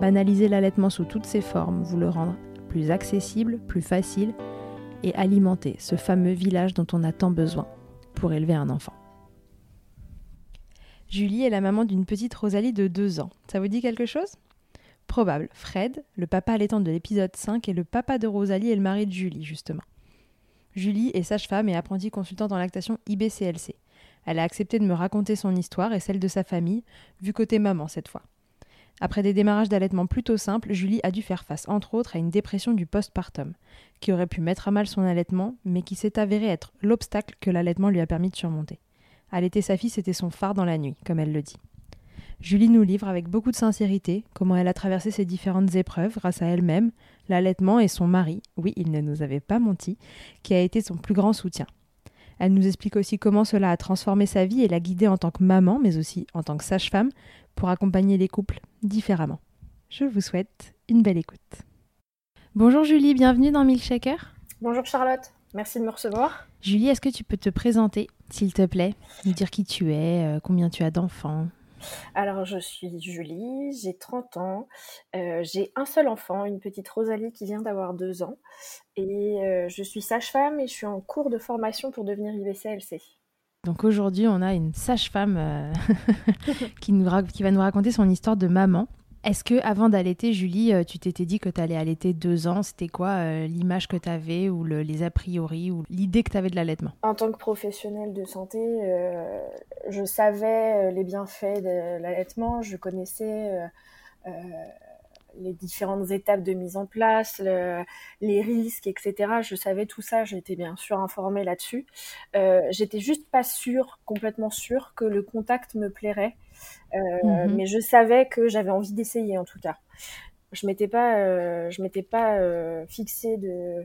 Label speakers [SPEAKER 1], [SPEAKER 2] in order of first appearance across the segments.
[SPEAKER 1] Banaliser l'allaitement sous toutes ses formes, vous le rendre plus accessible, plus facile et alimenter ce fameux village dont on a tant besoin pour élever un enfant. Julie est la maman d'une petite Rosalie de 2 ans. Ça vous dit quelque chose? Probable. Fred, le papa allaitant de l'épisode 5, est le papa de Rosalie et le mari de Julie, justement. Julie est sage-femme et apprentie consultante en lactation IBCLC. Elle a accepté de me raconter son histoire et celle de sa famille, vu côté maman cette fois. Après des démarrages d'allaitement plutôt simples, Julie a dû faire face, entre autres, à une dépression du postpartum, qui aurait pu mettre à mal son allaitement, mais qui s'est avéré être l'obstacle que l'allaitement lui a permis de surmonter. Allaiter sa fille, c'était son phare dans la nuit, comme elle le dit. Julie nous livre avec beaucoup de sincérité comment elle a traversé ces différentes épreuves grâce à elle-même, l'allaitement et son mari, oui, il ne nous avait pas menti, qui a été son plus grand soutien. Elle nous explique aussi comment cela a transformé sa vie et l'a guidée en tant que maman, mais aussi en tant que sage-femme, pour accompagner les couples différemment. Je vous souhaite une belle écoute. Bonjour Julie, bienvenue dans Milkshaker.
[SPEAKER 2] Bonjour Charlotte, merci de me recevoir.
[SPEAKER 1] Julie, est-ce que tu peux te présenter, s'il te plaît? Nous dire qui tu es, euh, combien tu as d'enfants?
[SPEAKER 2] Alors, je suis Julie, j'ai 30 ans, euh, j'ai un seul enfant, une petite Rosalie qui vient d'avoir 2 ans, et euh, je suis sage-femme et je suis en cours de formation pour devenir IBCLC.
[SPEAKER 1] Donc aujourd'hui, on a une sage-femme euh, qui, qui va nous raconter son histoire de maman. Est-ce que avant d'allaiter, Julie, tu t'étais dit que tu allais allaiter deux ans? C'était quoi l'image que tu avais ou les a priori ou l'idée que tu avais de l'allaitement?
[SPEAKER 2] En tant que professionnelle de santé, je savais les bienfaits de l'allaitement, je connaissais les différentes étapes de mise en place, les risques, etc. Je savais tout ça, j'étais bien sûr informée là-dessus. Euh, j'étais juste pas sûre, complètement sûre, que le contact me plairait, euh, mhm. mais je savais que j'avais envie d'essayer en tout cas. Je m'étais pas, euh, je m'étais pas fixée de,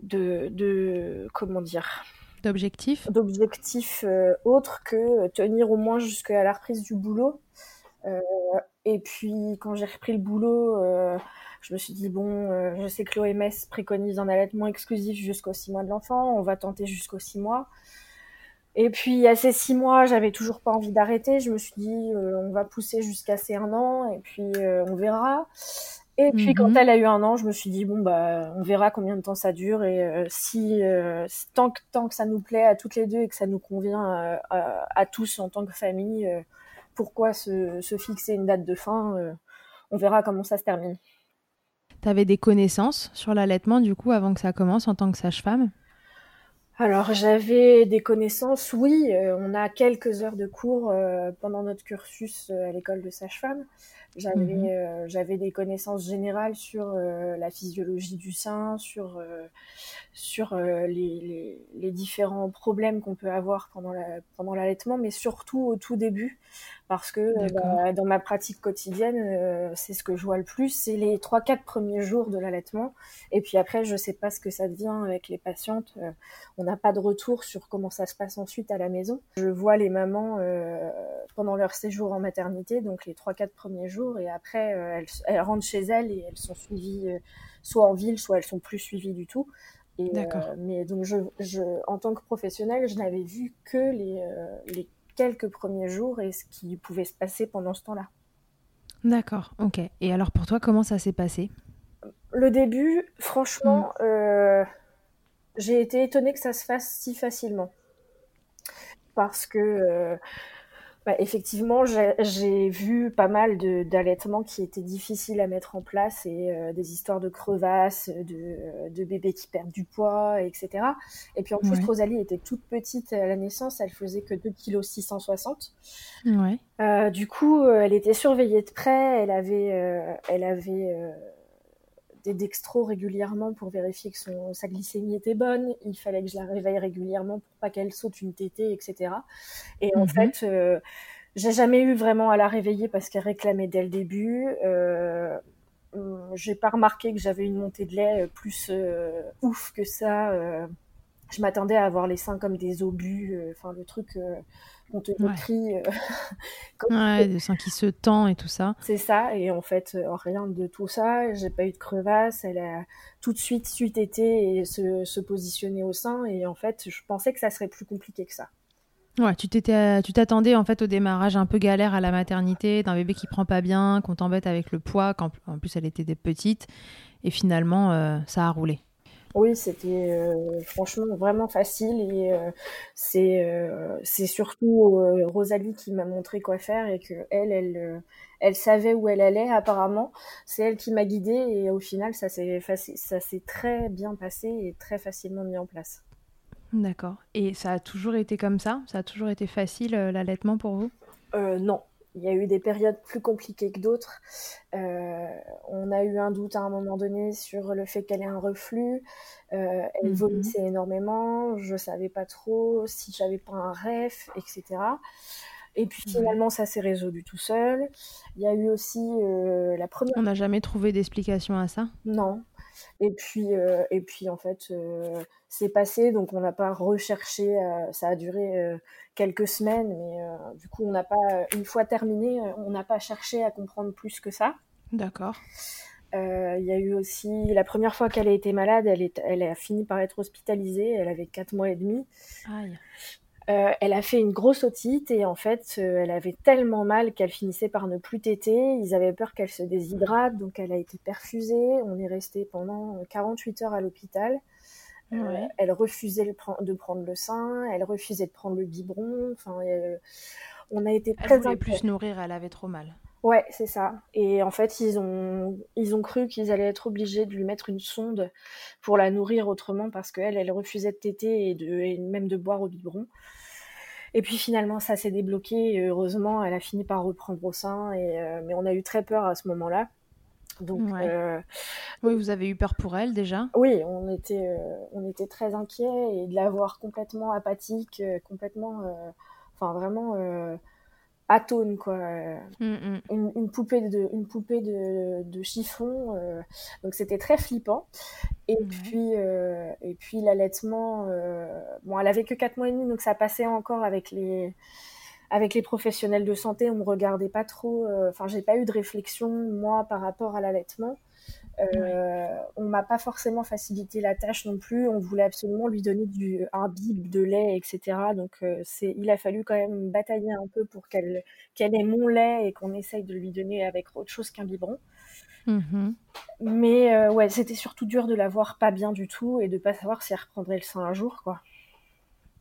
[SPEAKER 2] de, de, comment dire,
[SPEAKER 1] d'objectifs,
[SPEAKER 2] d'objectifs autres que tenir au moins jusqu'à la reprise du boulot. Euh, et puis quand j'ai repris le boulot, euh, je me suis dit bon, euh, je sais que l'OMS préconise un allaitement exclusif jusqu'aux 6 mois de l'enfant, on va tenter jusqu'aux 6 mois. Et puis à ces 6 mois, j'avais toujours pas envie d'arrêter. Je me suis dit on va pousser jusqu'à ces 1 an et puis on verra. Et puis quand mhm. elle a eu un an, je me suis dit bon bah on verra combien de temps ça dure et si tant que tant que ça nous plaît à toutes les deux et que ça nous convient à tous en tant que famille, pourquoi se, fixer une date de fin euh, On verra comment ça se termine.
[SPEAKER 1] Tu avais des connaissances sur l'allaitement du coup avant que ça commence en tant que sage-femme?
[SPEAKER 2] Alors j'avais des connaissances, oui, euh, on a quelques heures de cours euh, pendant notre cursus à l'école de sage-femme. J'avais mhm. j'avais des connaissances générales sur la physiologie du sein, sur sur les, les, différents problèmes qu'on peut avoir pendant la, pendant l'allaitement, mais surtout au tout début, parce que euh, bah, dans ma pratique quotidienne, euh, c'est ce que je vois le plus, c'est les trois quatre premiers jours de l'allaitement, et puis après, je sais pas ce que ça devient avec les patientes. Euh, on n'a pas de retour sur comment ça se passe ensuite à la maison. Je vois les mamans pendant leur séjour en maternité, donc les trois quatre premiers jours, et après, elles, elles, rentrent chez elles et elles sont suivies soit en ville, soit elles sont plus suivies du tout. Et, mais donc, je, je, en tant que professionnelle, je n'avais vu que les, les quelques premiers jours et ce qui pouvait se passer pendant ce temps-là.
[SPEAKER 1] D'accord, ok. Et alors pour toi, comment ça s'est passé?
[SPEAKER 2] Le début, franchement, mm. euh, j'ai été étonnée que ça se fasse si facilement. Parce que, euh, bah, effectivement, j'ai vu pas mal d'allaitements qui étaient difficiles à mettre en place et euh, des histoires de crevasses, de, de, bébés qui perdent du poids, etc. Et puis en plus, Rosalie était toute petite à la naissance, elle faisait que 2 kg 660. Ouais. Euh, du coup, euh, elle était surveillée de près, elle avait, elle avait des dextros régulièrement pour vérifier que son, sa glycémie était bonne. Il fallait que je la réveille régulièrement pour pas qu'elle saute une tétée, etc. Et en mhm. fait, euh, j'ai jamais eu vraiment à la réveiller parce qu'elle réclamait dès le début. Euh, j'ai pas remarqué que j'avais une montée de lait plus euh, ouf que ça. Euh. je m'attendais à avoir les seins comme des obus, enfin le truc on te décrit.
[SPEAKER 1] Euh, ouais, des seins qui se tend et tout ça.
[SPEAKER 2] C'est ça, et en fait, euh, rien de tout ça. J'ai pas eu de crevasse. Elle a tout de suite suite été et se, se positionner au sein. Et en fait, je pensais que ça serait plus compliqué que ça.
[SPEAKER 1] Ouais, tu t'étais, tu t'attendais en fait au démarrage un peu galère à la maternité, d'un bébé qui prend pas bien, qu'on t'embête avec le poids, qu'en en plus elle était des petites, et finalement euh, ça a roulé.
[SPEAKER 2] Oui, c'était euh, franchement vraiment facile et euh, c'est euh, c'est surtout Rosalie qui m'a montré quoi faire et que elle elle elle savait où elle allait apparemment. C'est elle qui m'a guidée et au final ça s'est ça s'est très bien passé et très facilement mis en place.
[SPEAKER 1] D'accord. Et ça a toujours été comme ça? Ça a toujours été facile l'allaitement pour vous?
[SPEAKER 2] Non, il y a eu des périodes plus compliquées que d'autres. Euh, on a eu un doute à un moment donné sur le fait qu'elle ait un reflux. Euh, elle mhm. vomissait énormément. Je savais pas trop si j'avais pas un ref, etc. Et puis finalement, ça s'est résolu tout seul. Il y a eu aussi euh, la première.
[SPEAKER 1] On n'a jamais trouvé d'explication à ça?
[SPEAKER 2] Non. Et puis, et puis en fait, c'est passé, donc on n'a pas recherché. ça a duré quelques semaines, mais euh, du coup, on n'a pas, une fois terminé, euh, on n'a pas cherché à comprendre plus que ça.
[SPEAKER 1] D'accord.
[SPEAKER 2] Euh, il y a eu aussi la première fois qu'elle a été malade, elle, est, elle a fini par être hospitalisée. Elle avait 4 mois et demi. Aïe. Elle a fait une grosse otite et en fait, elle avait tellement mal qu'elle finissait par ne plus téter. Ils avaient peur qu'elle se déshydrate, donc elle a été perfusée. On est resté pendant 48 heures à l'hôpital. Euh, elle refusait de prendre le sein, elle refusait de prendre le biberon. Enfin, on a été
[SPEAKER 1] très. Elle voulait plus nourrir, elle avait trop mal.
[SPEAKER 2] Ouais, c'est ça. Et en fait, ils ont, ils ont cru qu'ils allaient être obligés de lui mettre une sonde pour la nourrir autrement parce qu'elle, elle refusait de téter et, de, même de boire au biberon. Et puis finalement, ça s'est débloqué. heureusement, elle a fini par reprendre au sein. Et, euh, mais on a eu très peur à ce moment-là.
[SPEAKER 1] Donc, euh, oui, vous avez eu peur pour elle déjà
[SPEAKER 2] Oui, on était, euh, on était très inquiets et de la voir complètement apathique, complètement, enfin vraiment atone quoi, mm, mm. Une, poupée de, une poupée de, de chiffon. donc c'était très flippant. Et puis, et puis l'allaitement, bon, elle avait que 4 mois et demi, donc ça passait encore avec les avec les professionnels de santé, on me regardait pas trop. Euh, enfin, j'ai pas eu de réflexion moi par rapport à l'allaitement. Euh, On m'a pas forcément facilité la tâche non plus. On voulait absolument lui donner du un bib de lait, etc. Donc euh, c'est, il a fallu quand même batailler un peu pour qu'elle qu'elle ait mon lait et qu'on essaye de lui donner avec autre chose qu'un biberon. Mm-hmm. Mais euh, ouais, c'était surtout dur de la voir pas bien du tout et de pas savoir si elle reprendrait le sein un jour, quoi.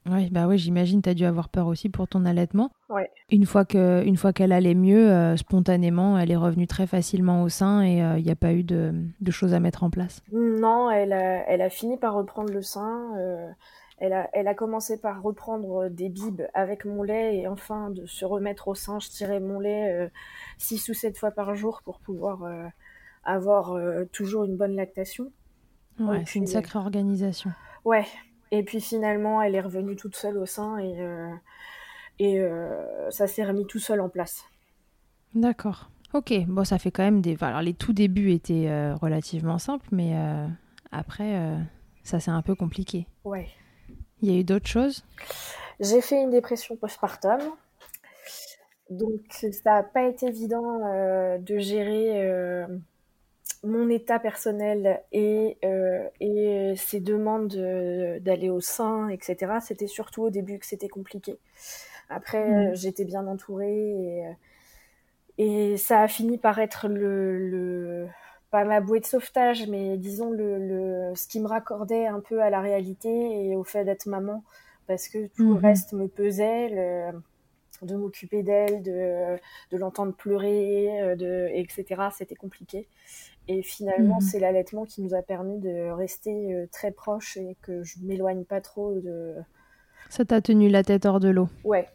[SPEAKER 1] Oui, bah oui, j'imagine tu as dû avoir peur aussi pour ton allaitement.
[SPEAKER 2] Ouais.
[SPEAKER 1] Une fois que une fois qu'elle allait mieux, euh, spontanément, elle est revenue très facilement au sein et il euh, n'y a pas eu de, de, choses à mettre en place.
[SPEAKER 2] Non, elle a, elle a fini par reprendre le sein. Euh, elle, a, elle a commencé par reprendre des bibes avec mon lait et enfin de se remettre au sein. Je tirais mon lait six ou sept fois par jour pour pouvoir avoir toujours une bonne lactation.
[SPEAKER 1] Ouais, c'est une sacrée organisation.
[SPEAKER 2] Ouais, et puis finalement, elle est revenue toute seule au sein et, euh, et euh, ça s'est remis tout seul en place.
[SPEAKER 1] D'accord. Ok, bon, ça fait quand même des. Alors, les tout débuts étaient euh, relativement simples, mais après, ça c'est un peu compliqué.
[SPEAKER 2] Ouais.
[SPEAKER 1] Il y a eu d'autres choses?
[SPEAKER 2] J'ai fait une dépression postpartum. Donc, ça n'a pas été évident de gérer mon état personnel et, euh, et ses demandes d'aller au sein, etc., c'était surtout au début que c'était compliqué. Après, mm. j'étais bien entourée et, et, ça a fini par être le, le, pas ma bouée de sauvetage, mais disons le, le, ce qui me raccordait un peu à la réalité et au fait d'être maman, parce que tout le mm-hmm. reste me pesait. Le, de m'occuper d'elle, de, de l'entendre pleurer, de, etc. C'était compliqué. Et finalement, mhm. c'est l'allaitement qui nous a permis de rester très proches et que je m'éloigne pas trop de.
[SPEAKER 1] Ça t'a tenu la tête hors de l'eau.
[SPEAKER 2] Ouais.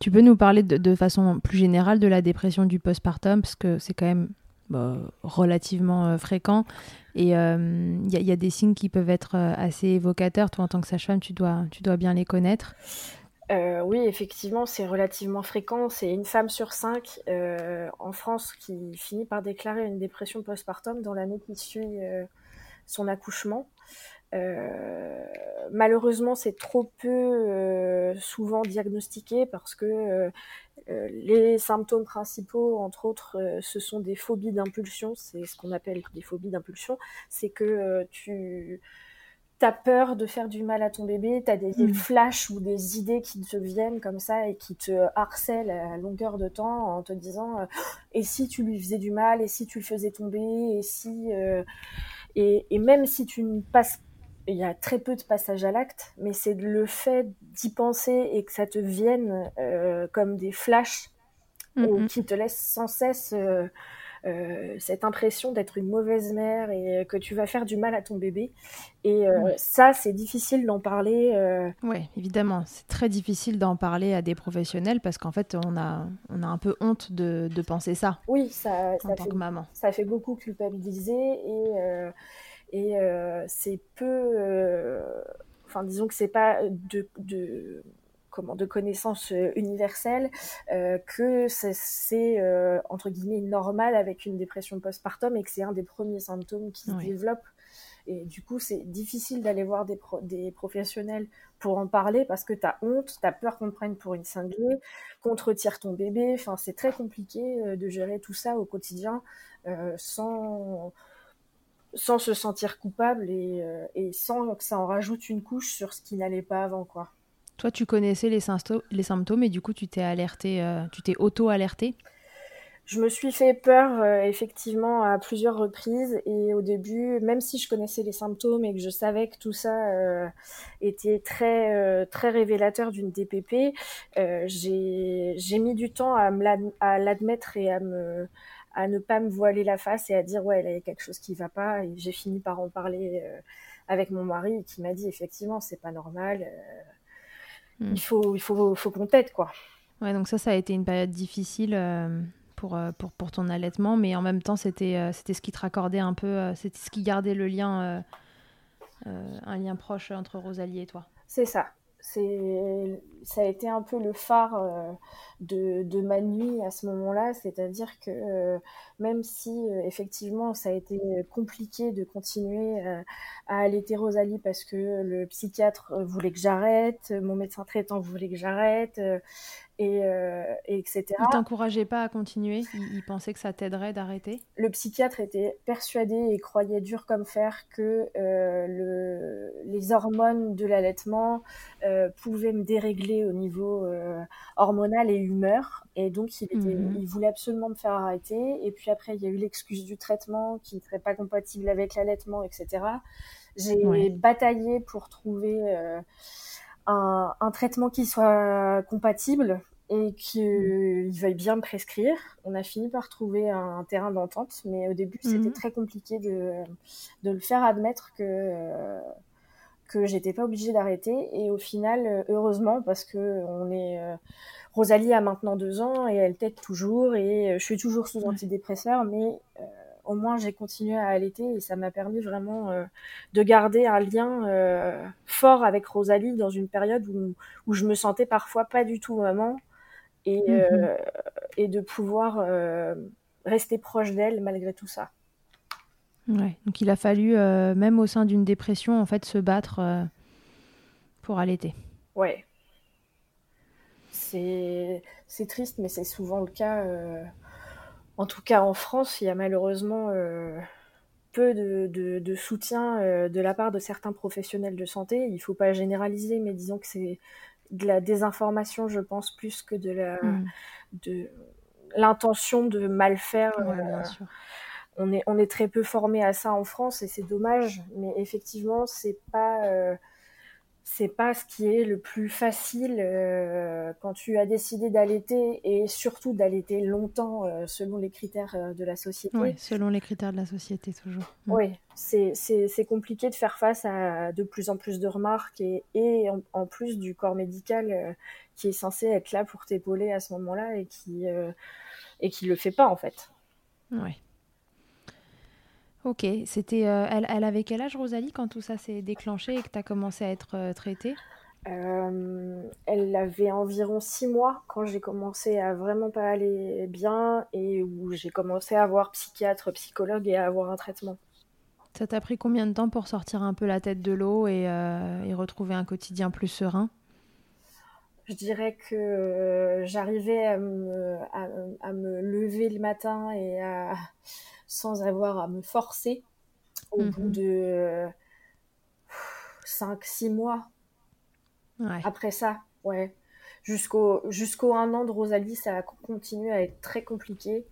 [SPEAKER 1] Tu peux nous parler de, de, façon plus générale de la dépression du postpartum parce que c'est quand même bah, relativement fréquent. Et il euh, y, a des signes qui peuvent être euh, assez évocateurs. Toi, en tant que sage-femme, tu dois, tu dois bien les connaître.
[SPEAKER 2] Euh, oui, effectivement, c'est relativement fréquent. C'est une femme sur cinq en France qui finit par déclarer une dépression postpartum dans l'année qui suit son accouchement. malheureusement, c'est trop peu souvent diagnostiqué parce que euh, les symptômes principaux, entre autres, euh, ce sont des phobies d'impulsion. C'est ce qu'on appelle des phobies d'impulsion. C'est que euh, tu as peur de faire du mal à ton bébé, tu as des, mm. flashs ou des idées qui te viennent comme ça et qui te harcèlent à longueur de temps en te disant et si tu lui faisais du mal, et si tu le faisais tomber, et si... et, et, même si tu ne passes il y a très peu de passages à l'acte, mais c'est le fait d'y penser et que ça te vienne euh, comme des flashs mm-hmm. qui te laissent sans cesse euh, euh, cette impression d'être une mauvaise mère et que tu vas faire du mal à ton bébé. Et ça, c'est difficile d'en parler.
[SPEAKER 1] Oui, évidemment, c'est très difficile d'en parler à des professionnels parce qu'en fait, on a, on a un peu honte de, de penser ça.
[SPEAKER 2] Oui, ça,
[SPEAKER 1] en tant que maman.
[SPEAKER 2] Ça fait beaucoup culpabiliser et et euh, c'est peu. Euh, enfin, disons que c'est pas de, de comment de connaissances euh, universelles que c'est entre guillemets normal avec une dépression postpartum et que c'est un des premiers symptômes qui se développent et du coup c'est difficile d'aller voir des, des professionnels pour en parler parce que tu as honte, tu as peur qu'on te prenne pour une cinglée, qu'on te retire ton bébé, enfin c'est très compliqué de gérer tout ça au quotidien sans sans se sentir coupable et, euh, et, sans que ça en rajoute une couche sur ce qui n'allait pas avant quoi.
[SPEAKER 1] Toi, tu connaissais les, symptômes et du coup, tu t'es alerté, euh, tu t'es auto-alerté?
[SPEAKER 2] Je me suis fait peur euh, effectivement à plusieurs reprises et au début, même si je connaissais les symptômes et que je savais que tout ça était très très révélateur d'une DPP, j'ai mis du temps à l'admettre et à ne pas me voiler la face et à dire ouais, il y a quelque chose qui va pas. J'ai fini par en parler euh, avec mon mari qui m'a dit effectivement, c'est pas normal. Euh, hmm. Il faut, il faut, faut qu'on t'aide quoi.
[SPEAKER 1] Ouais, donc ça, ça a été une période difficile euh, pour, pour, pour ton allaitement, mais en même temps, c'était c'était ce qui te raccordait un peu, c'était ce qui gardait le lien, un lien proche entre Rosalie et toi.
[SPEAKER 2] C'est ça c'est ça a été un peu le phare euh, de, de, ma nuit à ce moment-là, c'est-à-dire que euh, même si euh, effectivement ça a été compliqué de continuer à allaiter Rosalie parce que le psychiatre voulait que j'arrête, mon médecin traitant voulait que j'arrête, et, euh, etc.
[SPEAKER 1] Il t'encourageait pas à continuer? Il, pensait que ça t'aiderait d'arrêter?
[SPEAKER 2] Le psychiatre était persuadé et croyait dur comme fer que euh, le, les hormones de l'allaitement euh, pouvaient me dérégler au niveau euh, hormonal et humeur. Et donc, il, était, mhm. il voulait absolument me faire arrêter. Et puis après, il y a eu l'excuse du traitement qui ne serait pas compatible avec l'allaitement, etc. J'ai bataillé pour trouver un, un, traitement qui soit compatible et qu'il veuille bien me prescrire. On a fini par trouver un, terrain d'entente, mais au début, c'était mhm. très compliqué de, de, le faire admettre que, que j'étais pas obligée d'arrêter. Et au final, heureusement, parce que on est. Euh, Rosalie a maintenant deux ans et elle t'aide toujours et je suis toujours sous antidépresseur, mais euh, au moins j'ai continué à allaiter et ça m'a permis vraiment euh, de garder un lien euh, fort avec Rosalie dans une période où, où je me sentais parfois pas du tout maman et, mhm. euh, et de pouvoir rester proche d'elle malgré tout ça.
[SPEAKER 1] Ouais, donc il a fallu, même au sein d'une dépression, en fait, se battre pour allaiter.
[SPEAKER 2] Ouais. C'est triste, mais c'est souvent le cas en tout cas, en France, il y a malheureusement euh, peu de, soutien euh, de la part de certains professionnels de santé. Il ne faut pas généraliser, mais disons que c'est de la désinformation, je pense, plus que de la hmm. de l'intention de mal faire. Euh, on est on est très peu formé à ça en France et c'est dommage, mais effectivement, c'est pas c'est pas ce qui est le plus facile euh, quand tu as décidé d'allaiter et surtout d'allaiter longtemps euh, selon les critères euh, de la société.
[SPEAKER 1] Oui, selon les critères de la société toujours.
[SPEAKER 2] Mm. Oui, c'est compliqué de faire face à de plus en plus de remarques et, et en, plus du corps médical qui est censé être là pour t'épauler à ce moment-là et qui et qui le fait pas en fait.
[SPEAKER 1] Oui. Ok, c'était. Euh, elle, elle, avait quel âge, Rosalie, quand tout ça s'est déclenché et que tu as commencé à être euh, traitée?
[SPEAKER 2] Euh, Elle avait environ six mois quand j'ai commencé à vraiment pas aller bien et où j'ai commencé à voir psychiatre, psychologue et à avoir un traitement.
[SPEAKER 1] Ça t'a pris combien de temps pour sortir un peu la tête de l'eau et, et retrouver un quotidien plus serein?
[SPEAKER 2] Je dirais que j'arrivais à me, à me, lever le matin et à, sans avoir à me forcer au bout mhm. de 5-6 mois. Après ça, ouais. Jusqu'au jusqu'au un an de Rosalie, ça a continué à être très compliqué.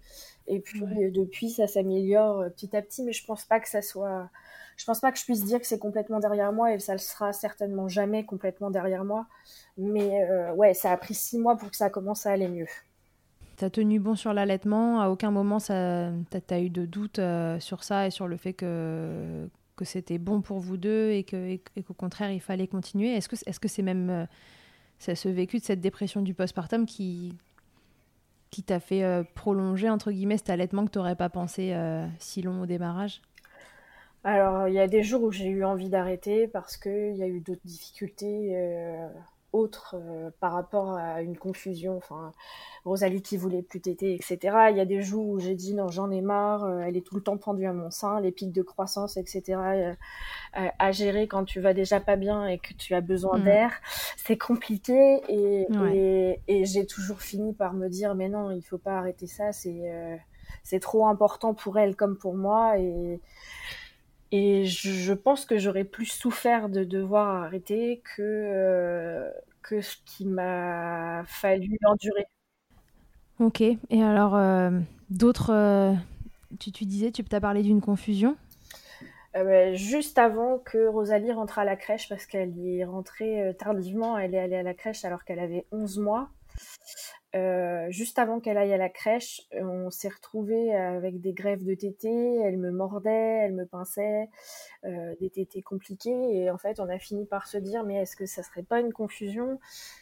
[SPEAKER 2] Et puis depuis, ça s'améliore euh, petit à petit, mais je pense pas que ça soit. Je pense pas que je puisse dire que c'est complètement derrière moi et ça le sera certainement jamais complètement derrière moi. Mais euh, ouais, ça a pris six mois pour que ça commence à aller mieux.
[SPEAKER 1] T'as tenu bon sur l'allaitement. À aucun moment t'as, eu de doute euh, sur ça et sur le fait que, que c'était bon pour vous deux et, qu'au contraire il fallait continuer. Est-ce que, c'est même euh, ce vécu de cette dépression du postpartum qui, qui t'a fait euh, prolonger entre guillemets cet allaitement que tu n'aurais pas pensé si long au démarrage?
[SPEAKER 2] Alors, il y a des jours où j'ai eu envie d'arrêter parce qu'il y a eu d'autres difficultés autre euh, par rapport à une confusion. Enfin, Rosalie qui voulait plus téter, etc. Il y a des jours où j'ai dit non, j'en ai marre. Euh, elle est tout le temps pendue à mon sein, les pics de croissance, etc. Euh, à gérer quand tu vas déjà pas bien et que tu as besoin mm. d'air, c'est compliqué. Et, et, j'ai toujours fini par me dire mais non, il faut pas arrêter ça. C'est c'est trop important pour elle comme pour moi et et je, pense que j'aurais plus souffert de devoir arrêter que, euh, que ce qui m'a fallu endurer.
[SPEAKER 1] Ok. Et alors, euh, d'autres. Euh, tu, tu, disais, tu as parlé d'une confusion?
[SPEAKER 2] Juste avant que Rosalie rentre à la crèche, parce qu'elle y est rentrée tardivement, elle est allée à la crèche alors qu'elle avait 11 mois. Euh, juste avant qu'elle aille à la crèche, on s'est retrouvés avec des grèves de tétés. Elle me mordait, elle me pinçait, euh, des tétés compliqués. Et en fait, on a fini par se dire, mais est-ce que ça serait pas une confusion?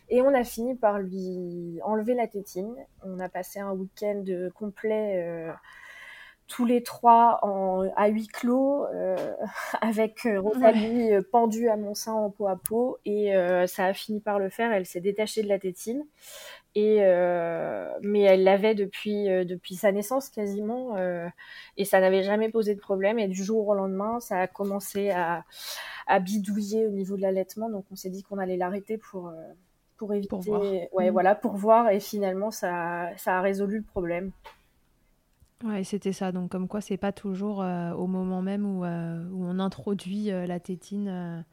[SPEAKER 2] Et on a fini par lui enlever la tétine. On a passé un week-end complet. Euh, tous les trois en, à huis clos, euh, avec Rosalie pendue à mon sein en peau à peau, et ça a fini par le faire. Elle s'est détachée de la tétine. Et euh, mais elle l'avait depuis euh, depuis sa naissance quasiment euh, et ça n'avait jamais posé de problème et du jour au lendemain ça a commencé à, à bidouiller au niveau de l'allaitement donc on s'est dit qu'on allait l'arrêter pour pour éviter pour voir. ouais mmh. voilà pour voir et finalement ça ça a résolu le problème
[SPEAKER 1] ouais c'était ça donc comme quoi c'est pas toujours au moment même où, où on introduit la tétine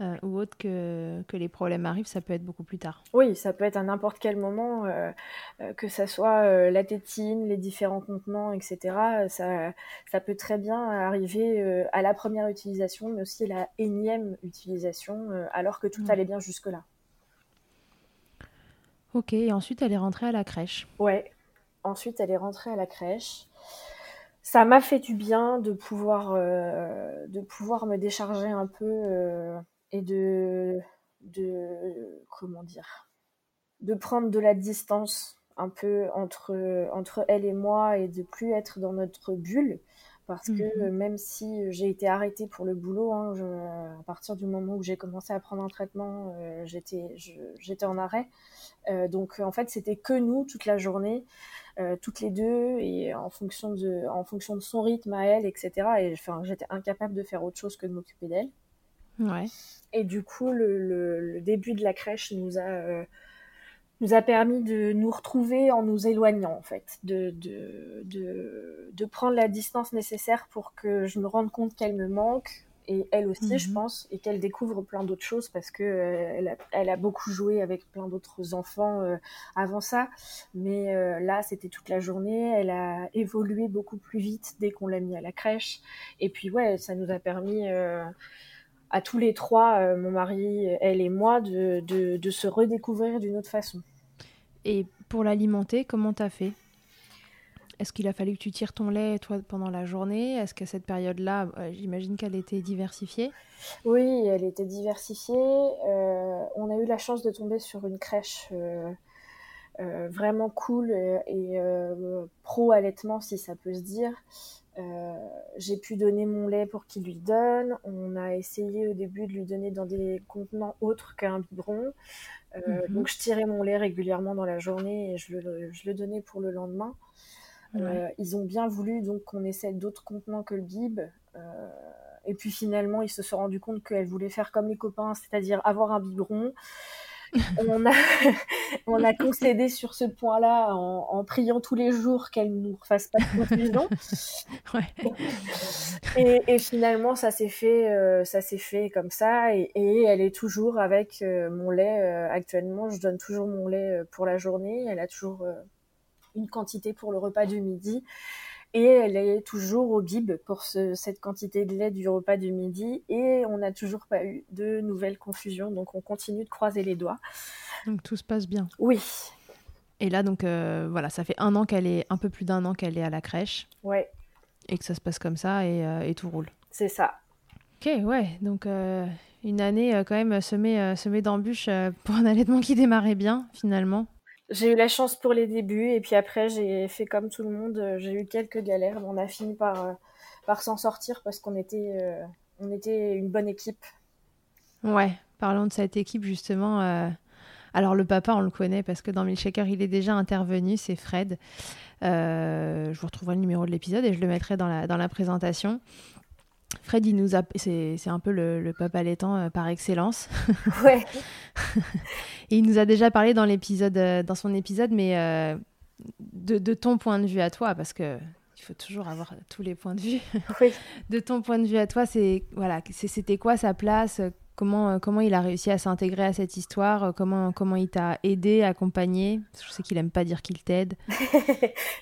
[SPEAKER 1] euh, ou autre que, que, les problèmes arrivent, ça peut être beaucoup plus tard.
[SPEAKER 2] Oui, ça peut être à n'importe quel moment, euh, euh, que ça soit la tétine, les différents contenants, etc. Ça, ça peut très bien arriver à la première utilisation, mais aussi à la énième utilisation, alors que tout allait bien jusque-là.
[SPEAKER 1] Ok, et ensuite elle est rentrée à la crèche.
[SPEAKER 2] Ouais, ensuite elle est rentrée à la crèche ça m'a fait du bien de pouvoir, de pouvoir me décharger un peu et de, de comment dire, de prendre de la distance un peu entre, entre elle et moi et de plus être dans notre bulle. Parce que mhm. même si j'ai été arrêtée pour le boulot, hein, à partir du moment où j'ai commencé à prendre un traitement, euh, j'étais, j'étais en arrêt. Euh, donc en fait, c'était que nous toute la journée, euh, toutes les deux, et en fonction de, en fonction de son rythme à elle, etc. Et enfin, j'étais incapable de faire autre chose que de m'occuper d'elle.
[SPEAKER 1] Ouais.
[SPEAKER 2] Et du coup, le, début de la crèche nous a, euh, nous a permis de nous retrouver en nous éloignant, en fait, de, de, de, prendre la distance nécessaire pour que je me rende compte qu'elle me manque, et elle aussi, je mhm. pense, et qu'elle découvre plein d'autres choses parce que euh, elle, a, elle, a, beaucoup joué avec plein d'autres enfants euh, avant ça, mais là, c'était toute la journée. Elle a évolué beaucoup plus vite dès qu'on l'a mis à la crèche, et puis ouais, ça nous a permis à tous les trois, mon mari, elle et moi, de, de se redécouvrir d'une autre façon.
[SPEAKER 1] Et pour l'alimenter, comment t'as fait? Est-ce qu'il a fallu que tu tires ton lait, toi, pendant la journée? Est-ce qu'à cette période-là, euh, j'imagine qu'elle était diversifiée?
[SPEAKER 2] Oui, elle était diversifiée. Euh, on a eu la chance de tomber sur une crèche euh, vraiment cool et pro-allaitement, si ça peut se dire. j'ai pu donner mon lait pour qu'il lui donne. On a essayé au début de lui donner dans des contenants autres qu'un biberon. Mhm. Donc je tirais mon lait régulièrement dans la journée et je le, je le donnais pour le lendemain. Euh, ils ont bien voulu donc qu'on essaie d'autres contenants que le bib. Euh, et puis finalement, ils se sont rendus compte qu'elle voulait faire comme les copains, c'est-à-dire avoir un biberon. On, a, on a concédé sur ce point-là en, priant tous les jours qu'elle ne nous fasse pas de confusion. et, et, finalement, ça s'est fait, euh, ça s'est fait comme ça. Et, et, elle est toujours avec mon lait. actuellement, je donne toujours mon lait pour la journée. Elle a toujours une quantité pour le repas du midi. Et elle est toujours au bib pour cette quantité de lait du repas du midi. Et on n'a toujours pas eu de nouvelles confusions. Donc on continue de croiser les doigts.
[SPEAKER 1] Donc tout se passe bien.
[SPEAKER 2] Oui.
[SPEAKER 1] Et là, donc euh, voilà, ça fait un an qu'elle est, un peu plus d'un an qu'elle est à la crèche.
[SPEAKER 2] Ouais.
[SPEAKER 1] Et que ça se passe comme ça et, euh, tout roule.
[SPEAKER 2] C'est ça.
[SPEAKER 1] Ok, ouais. Donc euh, une année quand même semée, semée d'embûches pour un allaitement qui démarrait bien finalement.
[SPEAKER 2] J'ai eu la chance pour les débuts et puis après j'ai fait comme tout le monde, euh, j'ai eu quelques galères, mais on a fini par, euh, par s'en sortir parce qu'on était, euh, on était une bonne équipe.
[SPEAKER 1] Ouais, parlons de cette équipe justement. Alors le papa, on le connaît parce que dans Milkshaker, il est déjà intervenu, c'est Fred. je vous retrouverai le numéro de l'épisode et je le mettrai dans la, dans la présentation. Fred, il nous a, c'est, un peu le, papa laitant euh, par excellence.
[SPEAKER 2] Ouais.
[SPEAKER 1] et il nous a déjà parlé dans l'épisode, euh, dans son épisode, mais euh, de, ton point de vue à toi, parce que il faut toujours avoir tous les points de vue.
[SPEAKER 2] Oui.
[SPEAKER 1] de ton point de vue à toi, c'est voilà, c'était quoi sa place Comment, comment il a réussi à s'intégrer à cette histoire comment, comment il t'a aidé, accompagné? Je sais qu'il aime pas dire qu'il t'aide.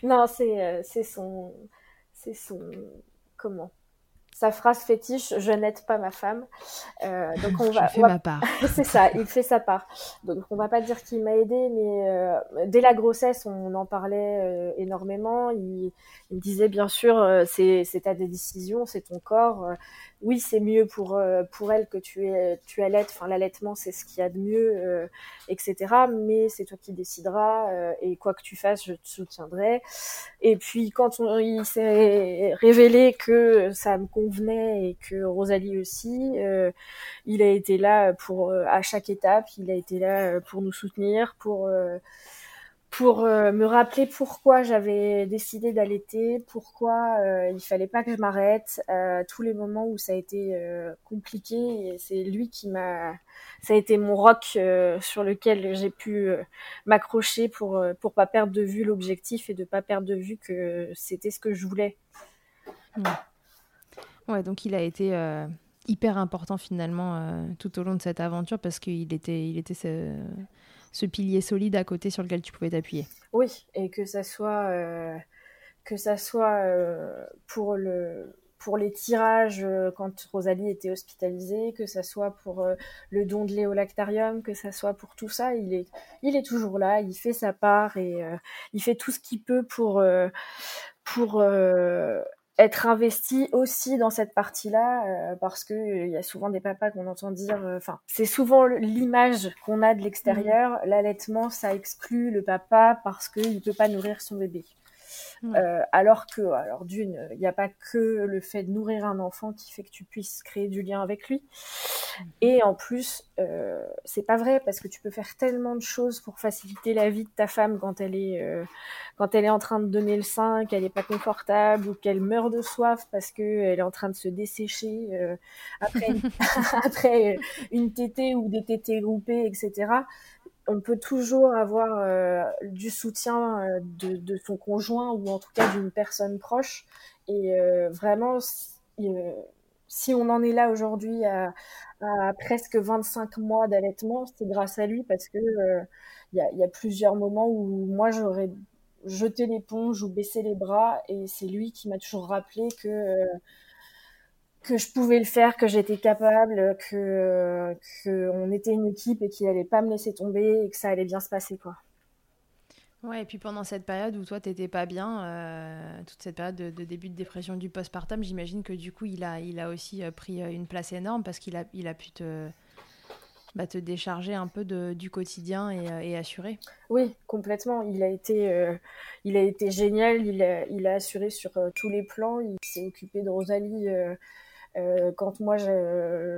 [SPEAKER 2] non, c'est, c'est son, c'est son, comment? Sa phrase fétiche je n'aide pas ma femme
[SPEAKER 1] euh, donc on va, ma part.
[SPEAKER 2] C'est ça il fait sa part. Donc on va pas dire qu'il m'a aidé mais euh, dès la grossesse on en parlait euh, énormément. Il, il, me disait bien sûr c'est c'est ta décision c'est ton corps oui, c'est mieux pour euh, pour elle que tu es tu allaites. Enfin, l'allaitement, c'est ce qu'il y a de mieux, euh, etc. Mais c'est toi qui décideras euh, et quoi que tu fasses, je te soutiendrai. Et puis quand il s'est révélé que ça me convenait et que Rosalie aussi, il a été là pour à chaque étape. Il a été là pour nous soutenir, pour pour euh, me rappeler pourquoi j'avais décidé d'allaiter, pourquoi euh, il fallait pas que je m'arrête, euh, tous les moments où ça a été euh, compliqué, c'est lui qui m'a, ça a été mon roc sur lequel j'ai pu m'accrocher pour pour pas perdre de vue l'objectif et de pas perdre de vue que c'était ce que je voulais.
[SPEAKER 1] Ouais, donc il a été hyper important finalement tout au long de cette aventure parce qu'il était, il était ce pilier solide à côté sur lequel tu pouvais t'appuyer.
[SPEAKER 2] Oui, et que ça soit, euh, que ça soit euh, pour, le, pour les tirages euh, quand Rosalie était hospitalisée, que ça soit pour le don de lait lactarium, que ça soit pour tout ça, il est, il est toujours là, il fait sa part et il fait tout ce qu'il peut pour, pour être investi aussi dans cette partie-là euh, parce que il euh, y a souvent des papas qu'on entend dire euh, enfin c'est souvent l'image qu'on a de l'extérieur mmh. l'allaitement ça exclut le papa parce qu'il peut pas nourrir son bébé euh, alors que, alors d'une, il n'y a pas que le fait de nourrir un enfant qui fait que tu puisses créer du lien avec lui. Mhm. Et en plus, euh, c'est pas vrai parce que tu peux faire tellement de choses pour faciliter la vie de ta femme quand elle est, euh, quand elle est en train de donner le sein, qu'elle n'est pas confortable ou qu'elle meurt de soif parce que elle est en train de se dessécher après, après une tétée ou des tétées groupées, etc on peut toujours avoir euh, du soutien euh, de, son conjoint ou en tout cas d'une personne proche. Et euh, vraiment, si, on en est là aujourd'hui à, presque 25 mois d'allaitement, c'est grâce à lui parce que il y a, plusieurs moments où moi j'aurais jeté l'éponge ou baissé les bras et c'est lui qui m'a toujours rappelé que que je pouvais le faire, que j'étais capable, que, que on était une équipe et qu'il allait pas me laisser tomber et que ça allait bien se passer quoi.
[SPEAKER 1] Ouais, et puis pendant cette période où toi t'étais pas bien, euh, toute cette période de, début de dépression du postpartum, j'imagine que du coup il a, il a aussi euh, pris euh, une place énorme parce qu'il a, il a pu te, bah, te décharger un peu de, du quotidien et, et, assurer.
[SPEAKER 2] Oui, complètement. Il a été, il a été génial. Il a, il a assuré sur tous les plans. Il s'est occupé de Rosalie. Quand moi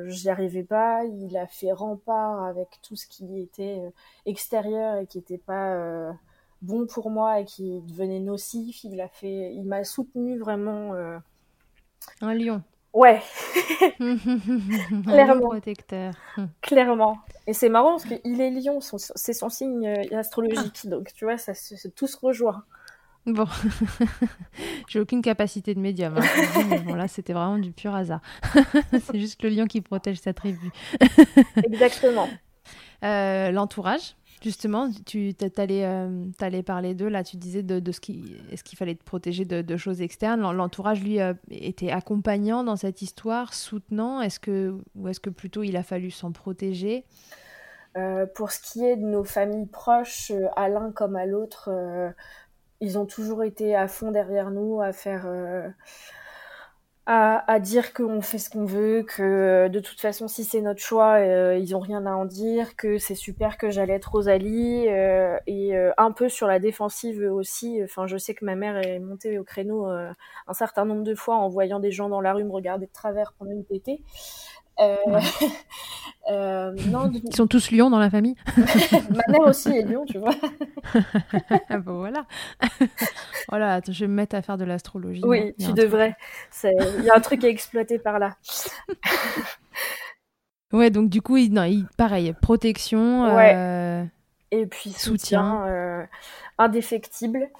[SPEAKER 2] j'y arrivais pas, il a fait rempart avec tout ce qui était extérieur et qui n'était pas bon pour moi et qui devenait nocif. Il a fait, il m'a soutenu vraiment. Euh,
[SPEAKER 1] Un lion.
[SPEAKER 2] Ouais.
[SPEAKER 1] Clairement. protecteur.
[SPEAKER 2] Clairement. Et c'est marrant parce qu'il est lion, c'est son signe euh, astrologique. Ah. Donc tu vois, ça, tout se rejoint.
[SPEAKER 1] Bon, j'ai aucune capacité de médium. Hein. bon, là, c'était vraiment du pur hasard. c'est juste le lion qui protège sa tribu.
[SPEAKER 2] Exactement.
[SPEAKER 1] Euh, l'entourage Justement, tu allais, euh, parler d'eux, là tu disais de, ce qu'il ce qu'il fallait te protéger de, choses externes? L'entourage, lui, euh, était accompagnant dans cette histoire, soutenant, est-ce que, ou est-ce que plutôt il a fallu s'en protéger?
[SPEAKER 2] Euh, Pour ce qui est de nos familles proches, à l'un comme à l'autre, ils ont toujours été à fond derrière nous, à faire à, dire qu'on fait ce qu'on veut, que euh, de toute façon, si c'est notre choix, euh, ils ont rien à en dire, que c'est super que j'allais être Rosalie, euh, et un peu sur la défensive aussi. Enfin, je sais que ma mère est montée au créneau un certain nombre de fois en voyant des gens dans la rue me regarder de travers pendant une tétée. Euh,
[SPEAKER 1] euh, Ils sont tous lions dans la famille
[SPEAKER 2] Ma mère aussi est lion, tu vois.
[SPEAKER 1] bon, voilà. voilà, je vais me mettre à faire de l'astrologie.
[SPEAKER 2] Oui, tu devrais. Il y a un truc à exploiter par là.
[SPEAKER 1] ouais, donc du coup, il... Non, il... pareil, protection. Euh,
[SPEAKER 2] Et puis soutien, indéfectible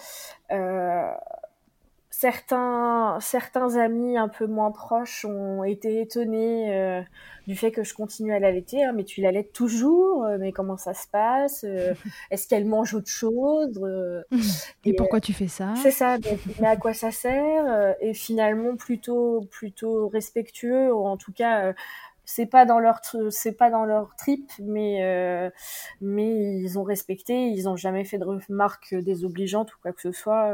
[SPEAKER 2] certains, certains amis un peu moins proches ont été étonnés euh, du fait que je continue à l'allaiter. Hein, mais tu l'allaites toujours euh, Mais comment ça se passe euh, Est-ce qu'elle mange autre chose
[SPEAKER 1] Et, pourquoi tu fais ça?
[SPEAKER 2] C'est ça. mais à quoi ça sert Et finalement, plutôt, plutôt respectueux, ou en tout cas c'est pas dans leur c'est pas dans leur trip mais mais ils ont respecté ils ont jamais fait de remarques désobligeantes ou quoi que ce soit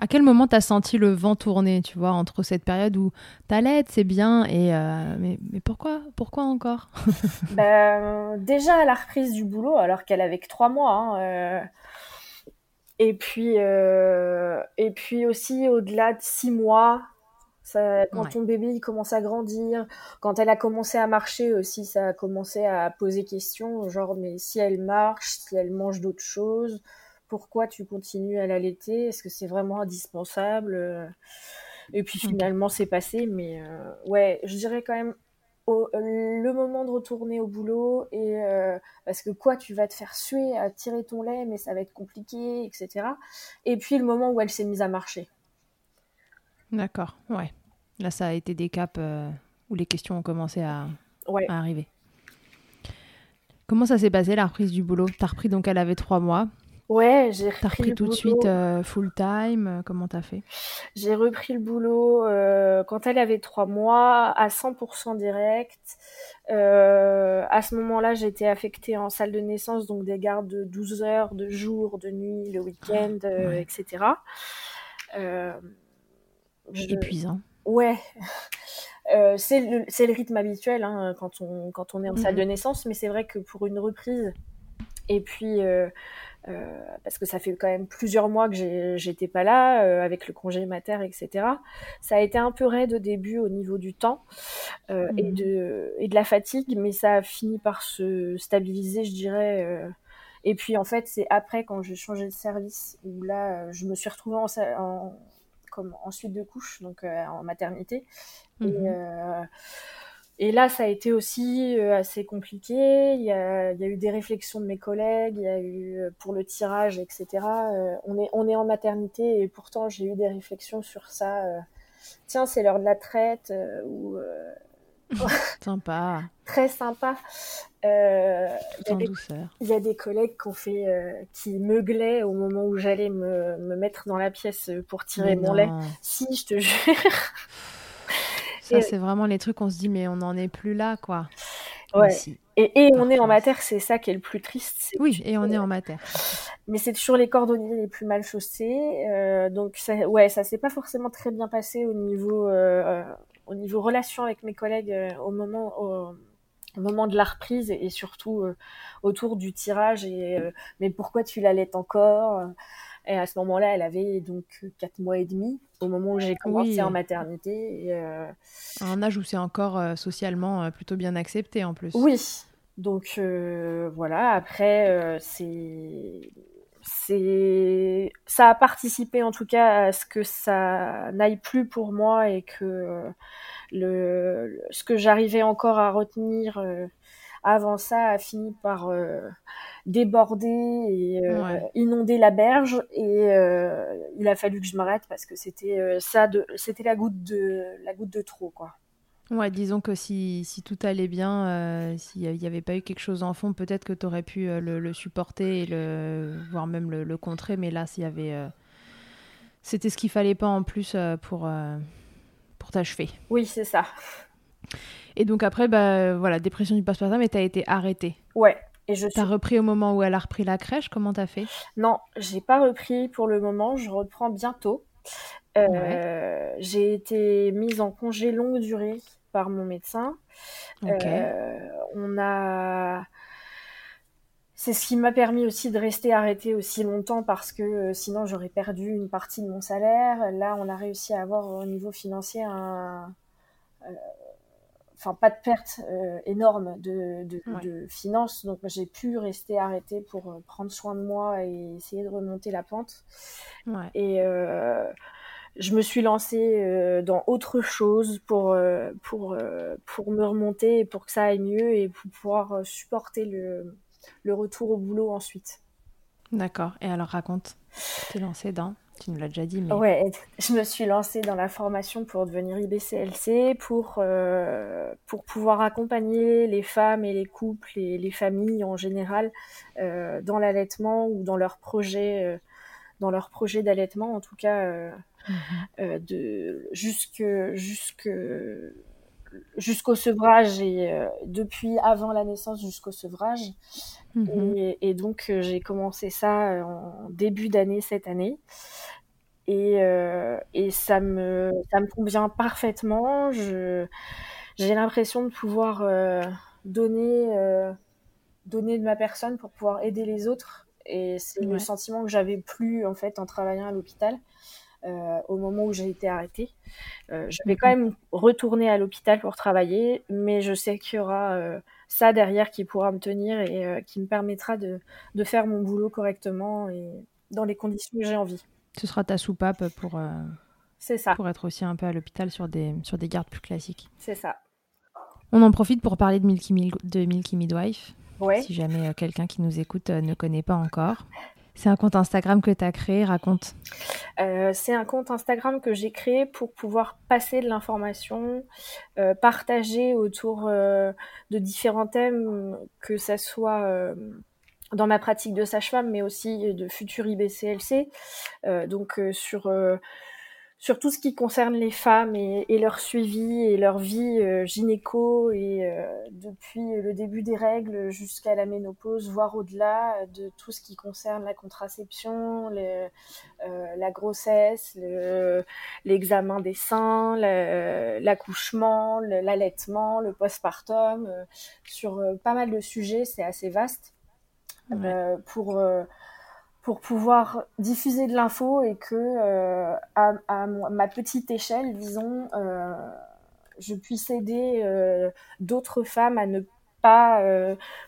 [SPEAKER 1] à quel moment t'as senti le vent tourner, tu vois, entre cette période où l'aide, c'est bien, et euh, mais, mais, pourquoi Pourquoi encore
[SPEAKER 2] ben, Déjà à la reprise du boulot, alors qu'elle avait que trois mois. Hein, euh, et, puis, euh, et puis aussi au-delà de six mois, ça, quand ton bébé il commence à grandir, quand elle a commencé à marcher aussi, ça a commencé à poser question, genre mais si elle marche, si elle mange d'autres choses pourquoi tu continues à l'allaiter? Est-ce que c'est vraiment indispensable Et puis finalement, c'est passé. Mais euh, ouais, je dirais quand même le moment de retourner au boulot et euh, parce que quoi, tu vas te faire suer à tirer ton lait, mais ça va être compliqué, etc. Et puis le moment où elle s'est mise à marcher.
[SPEAKER 1] D'accord, ouais. Là, ça a été des caps euh, où les questions ont commencé à, à arriver. Comment ça s'est passé la reprise du boulot? T'as repris donc elle avait trois mois.
[SPEAKER 2] Ouais, j'ai repris,
[SPEAKER 1] T'as repris tout de suite euh, full time. Euh, comment t'as fait?
[SPEAKER 2] J'ai repris le boulot euh, quand elle avait trois mois à 100% direct. à ce moment-là, j'étais affectée en salle de naissance, donc des gardes de 12 heures, de jour, de nuit, le week-end, ah, etc.
[SPEAKER 1] Épuisant.
[SPEAKER 2] Ouais. c'est le, le, rythme habituel hein, quand, on, quand on est en salle de mhm. naissance, mais c'est vrai que pour une reprise, et puis euh, parce que ça fait quand même plusieurs mois que j'étais pas là, euh, avec le congé mater, etc. Ça a été un peu raide au début au niveau du temps euh, et, de, et de la fatigue, mais ça a fini par se stabiliser, je dirais. Et puis en fait, c'est après quand j'ai changé de service où là, je me suis retrouvée en, en comme en suite de couche, donc en maternité. Et, mhm. Et là, ça a été aussi euh, assez compliqué. Il y, a, il y, a, eu des réflexions de mes collègues, il y a eu euh, pour le tirage, etc. Euh, on, est, on est en maternité et pourtant j'ai eu des réflexions sur ça. Tiens, c'est l'heure de la traite ou
[SPEAKER 1] sympa.
[SPEAKER 2] Très sympa.
[SPEAKER 1] Euh, il, y
[SPEAKER 2] a des, il y a des collègues qui ont fait, qui meuglaient au moment où j'allais me, me, mettre dans la pièce pour tirer mon lait. Si, je te jure.
[SPEAKER 1] Ça, c'est vraiment les trucs, on se dit, mais on n'en est plus là, quoi.
[SPEAKER 2] Ouais. Et, on est en matière, c'est ça qui est le plus triste.
[SPEAKER 1] Oui, et on est en matière.
[SPEAKER 2] Mais c'est toujours les cordonniers les plus mal chaussés. Euh, donc, ça, ouais, ça s'est pas forcément très bien passé au niveau, euh, au niveau relation avec mes collègues euh, au moment, au, moment de la reprise et, surtout autour du tirage. Et mais pourquoi tu l'allaites encore? Et à ce moment-là, elle avait donc 4 mois et demi au moment où j'ai commencé en maternité. Et,
[SPEAKER 1] euh... un âge où c'est encore euh, socialement euh, plutôt bien accepté en plus.
[SPEAKER 2] Oui. Donc voilà, après, c'est. C'est... Ça a participé en tout cas à ce que ça n'aille plus pour moi et que le... ce que j'arrivais encore à retenir avant ça a fini par déborder et euh, inonder la berge et euh, il a fallu que je m'arrête parce que c'était euh, ça de c'était la goutte de la goutte de trop quoi.
[SPEAKER 1] Ouais, disons que si, si tout allait bien, s'il n'y avait pas eu quelque chose en fond, peut-être que tu aurais pu le, supporter et le, voire même le, contrer, mais là, s'il y avait. C'était ce qu'il fallait pas en plus pour, pour t'achever.
[SPEAKER 2] Oui, c'est ça.
[SPEAKER 1] Et donc après, bah, voilà, dépression du postpartum, mais tu as été arrêtée.
[SPEAKER 2] Ouais, et je
[SPEAKER 1] T'as repris au moment où elle a repris la crèche Comment t'as fait?
[SPEAKER 2] Non, j'ai pas repris pour le moment. Je reprends bientôt. Euh, j'ai été mise en congé longue durée par mon médecin. Euh, on a. C'est ce qui m'a permis aussi de rester arrêtée aussi longtemps parce que euh, sinon j'aurais perdu une partie de mon salaire. Là, on a réussi à avoir au niveau financier un, enfin pas de perte euh, énorme de, de, finances, donc j'ai pu rester arrêtée pour euh, prendre soin de moi et essayer de remonter la pente. Et euh, je me suis lancée dans autre chose pour, pour, pour me remonter et pour que ça aille mieux et pour pouvoir supporter le, le retour au boulot ensuite.
[SPEAKER 1] D'accord. Et alors raconte, t'es lancée dans tu nous l'as déjà dit. Mais...
[SPEAKER 2] Ouais, je me suis lancée dans la formation pour devenir IBCLC, pour, euh, pour pouvoir accompagner les femmes et les couples et les familles en général euh, dans l'allaitement ou dans leur projet, euh, dans leur projet d'allaitement, en tout cas, mhm. de jusque, jusque jusqu'au sevrage et depuis avant la naissance jusqu'au sevrage. Mhm. Et, et, donc j'ai commencé ça en début d'année cette année et, euh, et ça me ça me convient parfaitement. Je j'ai l'impression de pouvoir euh, donner euh, donner de ma personne pour pouvoir aider les autres et c'est le sentiment que j'avais plus en fait en travaillant à l'hôpital. Euh, au moment où j'ai été arrêtée. Euh, je vais quand même retourner à l'hôpital pour travailler, mais je sais qu'il y aura euh, ça derrière qui pourra me tenir et qui me permettra de, de, faire mon boulot correctement et dans les conditions que j'ai envie.
[SPEAKER 1] Ce sera ta soupape pour,
[SPEAKER 2] ça.
[SPEAKER 1] pour être aussi un peu à l'hôpital sur des, sur des gardes plus classiques.
[SPEAKER 2] C'est ça.
[SPEAKER 1] On en profite pour parler de Milky, de Milky Midwife. Si jamais quelqu'un qui nous écoute ne connaît pas encore. C'est un compte Instagram que tu as créé, raconte.
[SPEAKER 2] c'est un compte Instagram que j'ai créé pour pouvoir passer de l'information, partager autour de différents thèmes, que ce soit dans ma pratique de sage-femme, mais aussi de futur IBCLC. Euh, donc euh, sur euh, sur tout ce qui concerne les femmes et, leur suivi et leur vie gynéco et depuis le début des règles jusqu'à la ménopause, voire au-delà de tout ce qui concerne la contraception, la grossesse, l'examen des seins, l'accouchement, l'allaitement, le postpartum, sur pas mal de sujets, c'est assez vaste. Euh, pour euh, pour pouvoir diffuser de l'info et que euh, à, à, ma petite échelle, disons, je puisse aider d'autres femmes à ne pas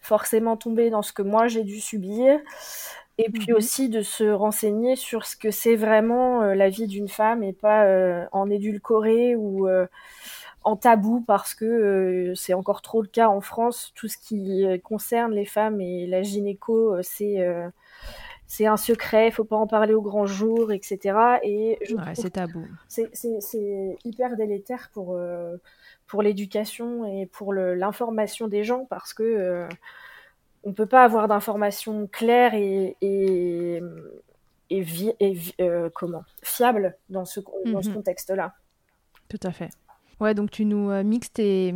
[SPEAKER 2] forcément tomber dans ce que moi j'ai dû subir et puis mhm. aussi de se renseigner sur ce que c'est vraiment la vie d'une femme et pas en édulcoré ou en tabou parce que euh, c'est encore trop le cas en France. Tout ce qui euh, concerne les femmes et la gynéco, euh, c'est c'est un secret, il faut pas en parler au grand jour, etc. Et
[SPEAKER 1] c'est tabou.
[SPEAKER 2] C'est hyper délétère pour pour l'éducation et pour l'information des gens parce que on peut pas avoir d'informations claires et, et, et, comment fiables dans ce, dans ce mhm. contexte-là.
[SPEAKER 1] Tout à fait. Ouais, donc tu nous mixes tes,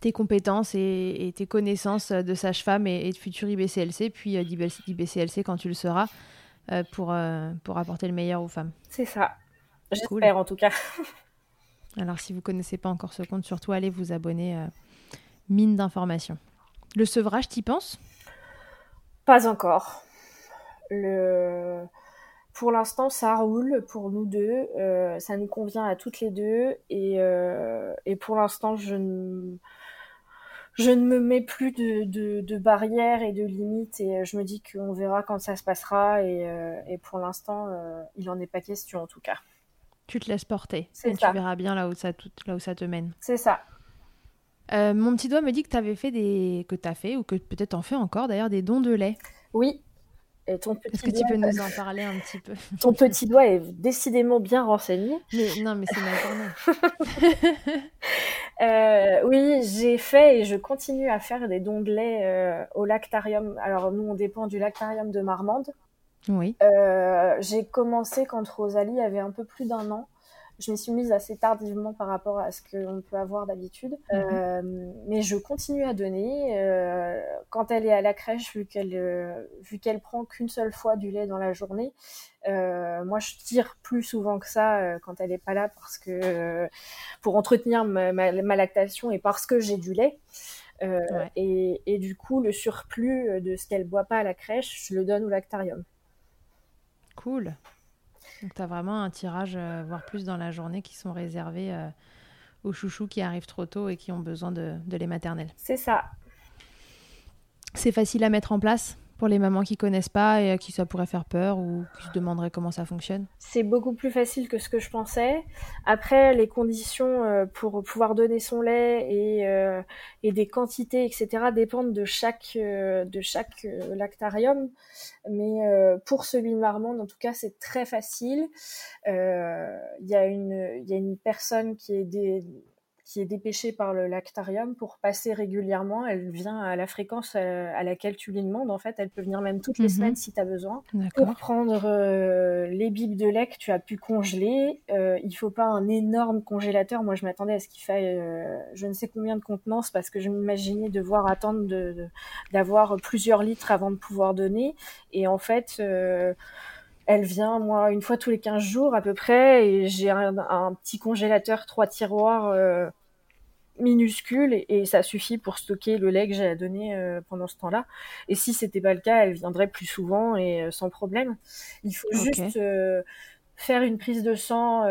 [SPEAKER 1] tes compétences et, tes connaissances de sage-femme et, de futur IBCLC, puis d'IBCLC quand tu le seras, pour, pour apporter le meilleur aux femmes.
[SPEAKER 2] C'est ça. J'espère en tout cas.
[SPEAKER 1] Alors si vous connaissez pas encore ce compte, surtout allez vous abonner. mine d'informations. Le sevrage, t'y penses?
[SPEAKER 2] Pas encore. Le... Pour l'instant, ça roule pour nous deux. Euh, ça nous convient à toutes les deux. Et, euh, et pour l'instant, je ne... je ne me mets plus de, de, barrières et de limites. Et je me dis qu'on verra quand ça se passera. Et, euh, et pour l'instant, il n'en est pas question en tout cas.
[SPEAKER 1] Tu te laisses porter. Et tu verras bien là où ça, là où ça te mène.
[SPEAKER 2] C'est ça.
[SPEAKER 1] mon petit doigt me dit que tu avais fait des. que tu as fait, ou que peut-être en fais encore d'ailleurs, des dons de lait.
[SPEAKER 2] Oui,
[SPEAKER 1] est-ce que tu peux nous en parler un petit peu?
[SPEAKER 2] Ton petit doigt est décidément bien renseigné.
[SPEAKER 1] non, mais c'est ma
[SPEAKER 2] euh, oui, j'ai fait et je continue à faire des lait euh, au lactarium. Alors, nous, on dépend du lactarium de Marmande.
[SPEAKER 1] Oui.
[SPEAKER 2] Euh, j'ai commencé quand Rosalie avait un peu plus d'un an je m'y suis mise assez tardivement par rapport à ce qu'on peut avoir d'habitude. Mhm. Euh, mais je continue à donner. Euh, quand elle est à la crèche, vu qu'elle euh, vu qu'elle prend qu'une seule fois du lait dans la journée, moi je tire plus souvent que ça quand elle n'est pas là parce que pour entretenir ma, ma, lactation et parce que j'ai du lait. et, et, du coup, le surplus de ce qu'elle boit pas à la crèche, je le donne au lactarium.
[SPEAKER 1] Cool. Donc tu as vraiment un tirage, euh, voire plus dans la journée, qui sont réservés euh, aux chouchous qui arrivent trop tôt et qui ont besoin de, de lait maternel.
[SPEAKER 2] C'est ça.
[SPEAKER 1] C'est facile à mettre en place pour les mamans qui connaissent pas et à qui ça pourrait faire peur ou qui se demanderaient comment ça fonctionne
[SPEAKER 2] C'est beaucoup plus facile que ce que je pensais. Après, les conditions euh, pour pouvoir donner son lait et, euh, des quantités, etc., dépendent de chaque, euh, de chaque lactarium. Mais pour celui de Marmande, en tout cas, c'est très facile. Il y, a une, y a une personne qui est des, qui est dépêchée par le lactarium pour passer régulièrement. Elle vient à la fréquence euh, à, laquelle tu lui demandes. En fait, elle peut venir même toutes les mhm. semaines si tu as besoin. Pour prendre euh, les bibes de lait que tu as pu congeler, euh, il faut pas un énorme congélateur. Moi, je m'attendais à ce qu'il faille euh, je ne sais combien de contenance parce que je m'imaginais devoir attendre d'avoir de, plusieurs litres avant de pouvoir donner. Et en fait elle vient, moi, une fois tous les 15 jours à peu près, et j'ai un, un, petit congélateur, trois tiroirs minuscule et, ça suffit pour stocker le lait que j'ai à donner euh, pendant ce temps-là. Et si c'était pas le cas, elle viendrait plus souvent et euh, sans problème. Il faut juste euh, faire une prise de sang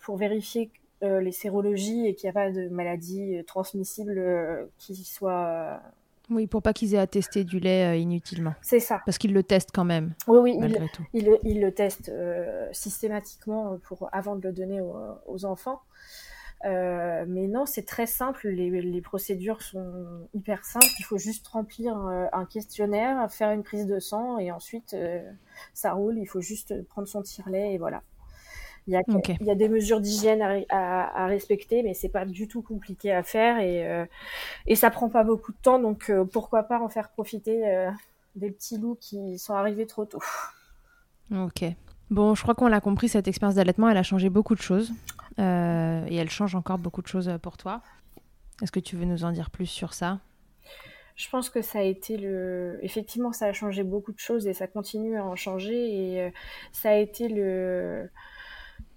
[SPEAKER 2] pour vérifier les sérologies et qu'il n'y a pas de maladie transmissible qui soit
[SPEAKER 1] oui, pour pas qu'ils aient à tester du lait inutilement.
[SPEAKER 2] C'est ça.
[SPEAKER 1] Parce qu'ils le testent quand même.
[SPEAKER 2] Oui, oui, ils, il, le testent systématiquement pour, avant de le donner aux enfants. Euh, mais non, c'est très simple. Les, procédures sont hyper simples. Il faut juste remplir un, questionnaire, faire une prise de sang et ensuite euh, ça roule. Il faut juste prendre son tire-lait et voilà. Il y, a, il y a des mesures d'hygiène à, respecter, mais c'est pas du tout compliqué à faire et, euh, et ça prend pas beaucoup de temps. Donc pourquoi pas en faire profiter des petits loups qui sont arrivés trop tôt.
[SPEAKER 1] Ok. Bon, je crois qu'on l'a compris, cette expérience d'allaitement, elle a changé beaucoup de choses. Euh, et elle change encore beaucoup de choses euh, pour toi. Est-ce que tu veux nous en dire plus sur ça?
[SPEAKER 2] Je pense que ça a été le. Effectivement, ça a changé beaucoup de choses et ça continue à en changer. Et euh, ça a été le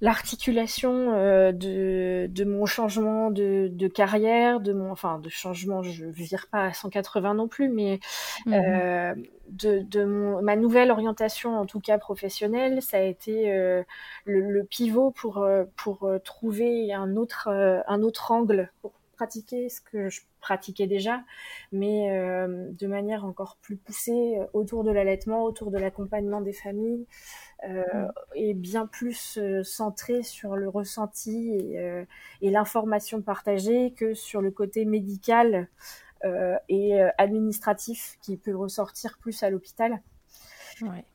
[SPEAKER 2] l'articulation de, de mon changement de, de, carrière, de mon, enfin de changement, je vire pas à 180 non plus, mais mmh de, ma nouvelle orientation, en tout cas professionnelle, ça a été euh, le, pivot pour, euh, pour euh, trouver un autre, un autre angle pour pratiquer ce que je pratiquais déjà, mais de manière encore plus poussée autour de l'allaitement, autour de l'accompagnement des familles, mmh. et bien plus centré sur le ressenti et, et l'information partagée que sur le côté médical euh, et euh, administratif qui peut ressortir plus à l'hôpital.